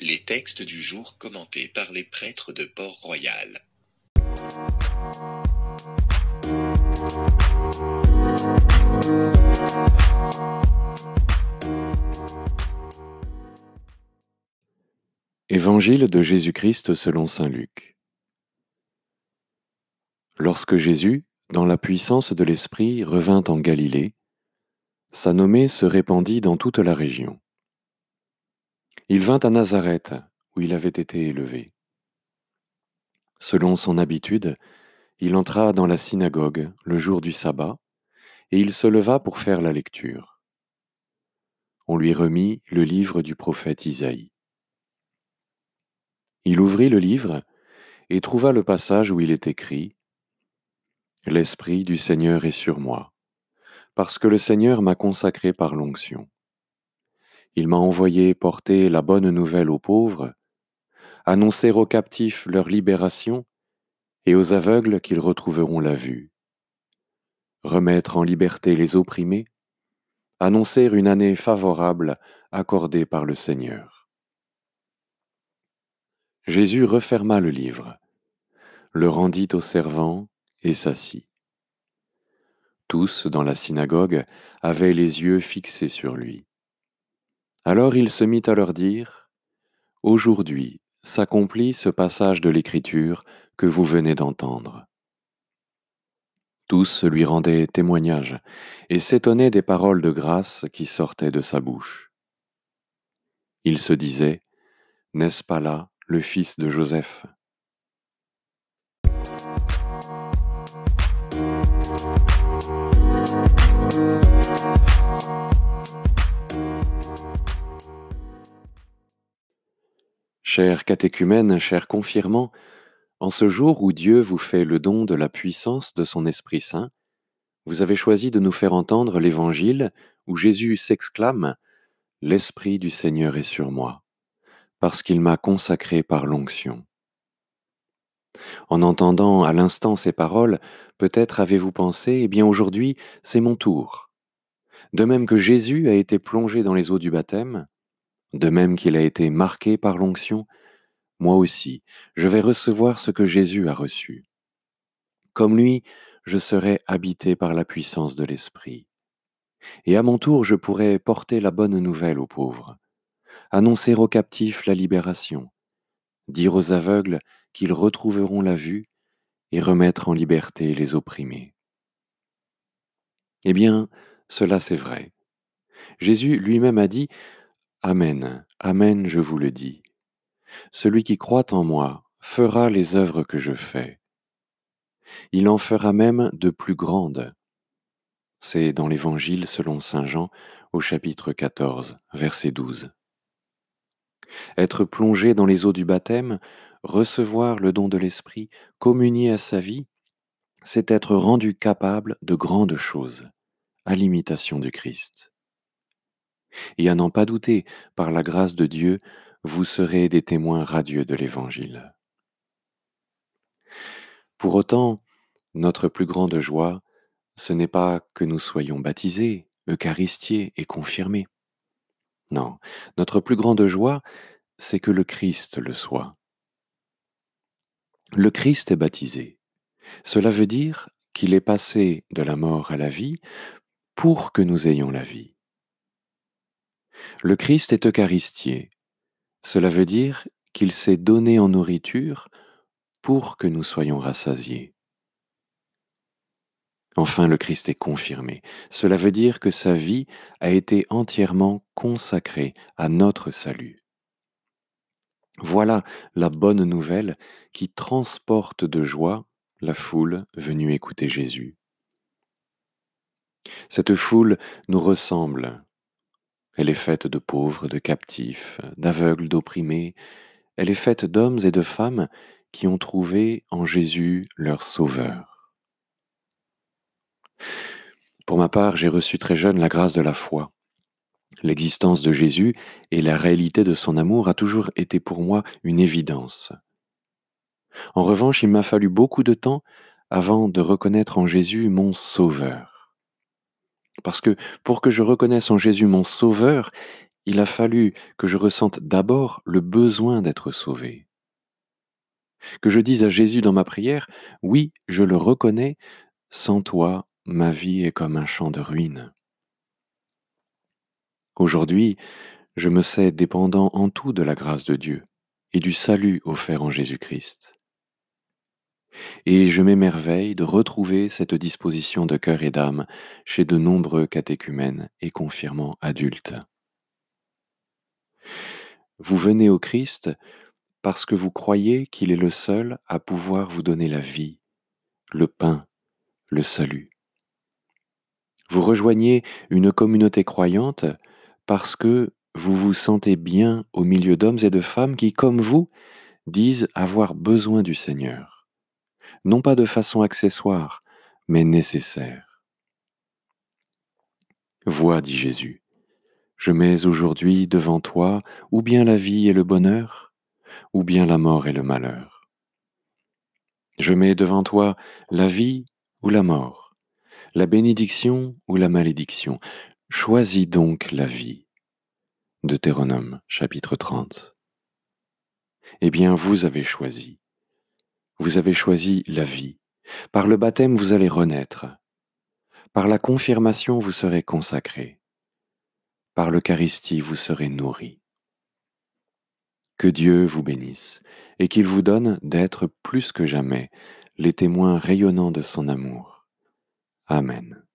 Les textes du jour commentés par les prêtres de Port-Royal. Évangile de Jésus-Christ selon Saint Luc. Lorsque Jésus, dans la puissance de l'Esprit, revint en Galilée, sa nommée se répandit dans toute la région. Il vint à Nazareth, où il avait été élevé. Selon son habitude, il entra dans la synagogue le jour du sabbat, et il se leva pour faire la lecture. On lui remit le livre du prophète Isaïe. Il ouvrit le livre et trouva le passage où il est écrit L'Esprit du Seigneur est sur moi, parce que le Seigneur m'a consacré par l'onction. Il m'a envoyé porter la bonne nouvelle aux pauvres, annoncer aux captifs leur libération et aux aveugles qu'ils retrouveront la vue, remettre en liberté les opprimés, annoncer une année favorable accordée par le Seigneur. Jésus referma le livre, le rendit aux servants et s'assit. Tous dans la synagogue avaient les yeux fixés sur lui. Alors il se mit à leur dire, Aujourd'hui s'accomplit ce passage de l'Écriture que vous venez d'entendre. Tous lui rendaient témoignage et s'étonnaient des paroles de grâce qui sortaient de sa bouche. Il se disait, N'est-ce pas là le fils de Joseph? Chers catéchumènes, chers confirmants, en ce jour où Dieu vous fait le don de la puissance de son Esprit Saint, vous avez choisi de nous faire entendre l'Évangile où Jésus s'exclame L'Esprit du Seigneur est sur moi, parce qu'il m'a consacré par l'onction. En entendant à l'instant ces paroles, peut-être avez-vous pensé, eh bien aujourd'hui, c'est mon tour. De même que Jésus a été plongé dans les eaux du baptême, de même qu'il a été marqué par l'onction, moi aussi, je vais recevoir ce que Jésus a reçu. Comme lui, je serai habité par la puissance de l'Esprit. Et à mon tour, je pourrai porter la bonne nouvelle aux pauvres, annoncer aux captifs la libération, dire aux aveugles qu'ils retrouveront la vue et remettre en liberté les opprimés. Eh bien, cela c'est vrai. Jésus lui-même a dit, Amen, Amen, je vous le dis. Celui qui croit en moi fera les œuvres que je fais. Il en fera même de plus grandes. C'est dans l'Évangile selon Saint Jean au chapitre 14, verset 12. Être plongé dans les eaux du baptême, recevoir le don de l'Esprit, communier à sa vie, c'est être rendu capable de grandes choses, à l'imitation du Christ. Et à n'en pas douter, par la grâce de Dieu, vous serez des témoins radieux de l'Évangile. Pour autant, notre plus grande joie, ce n'est pas que nous soyons baptisés, eucharistiés et confirmés. Non, notre plus grande joie, c'est que le Christ le soit. Le Christ est baptisé. Cela veut dire qu'il est passé de la mort à la vie pour que nous ayons la vie. Le Christ est eucharistié. Cela veut dire qu'il s'est donné en nourriture pour que nous soyons rassasiés. Enfin, le Christ est confirmé. Cela veut dire que sa vie a été entièrement consacrée à notre salut. Voilà la bonne nouvelle qui transporte de joie la foule venue écouter Jésus. Cette foule nous ressemble. Elle est faite de pauvres, de captifs, d'aveugles, d'opprimés. Elle est faite d'hommes et de femmes qui ont trouvé en Jésus leur Sauveur. Pour ma part, j'ai reçu très jeune la grâce de la foi. L'existence de Jésus et la réalité de son amour a toujours été pour moi une évidence. En revanche, il m'a fallu beaucoup de temps avant de reconnaître en Jésus mon Sauveur. Parce que pour que je reconnaisse en Jésus mon Sauveur, il a fallu que je ressente d'abord le besoin d'être sauvé. Que je dise à Jésus dans ma prière, oui, je le reconnais, sans toi, ma vie est comme un champ de ruines. Aujourd'hui, je me sais dépendant en tout de la grâce de Dieu et du salut offert en Jésus-Christ. Et je m'émerveille de retrouver cette disposition de cœur et d'âme chez de nombreux catéchumènes et confirmants adultes. Vous venez au Christ parce que vous croyez qu'il est le seul à pouvoir vous donner la vie, le pain, le salut. Vous rejoignez une communauté croyante parce que vous vous sentez bien au milieu d'hommes et de femmes qui, comme vous, disent avoir besoin du Seigneur, non pas de façon accessoire, mais nécessaire. Vois, dit Jésus, je mets aujourd'hui devant toi ou bien la vie et le bonheur, ou bien la mort et le malheur. Je mets devant toi la vie ou la mort, la bénédiction ou la malédiction. Choisis donc la vie. Deutéronome chapitre 30. Eh bien, vous avez choisi. Vous avez choisi la vie. Par le baptême, vous allez renaître. Par la confirmation, vous serez consacré. Par l'Eucharistie, vous serez nourri. Que Dieu vous bénisse et qu'il vous donne d'être plus que jamais les témoins rayonnants de son amour. Amen.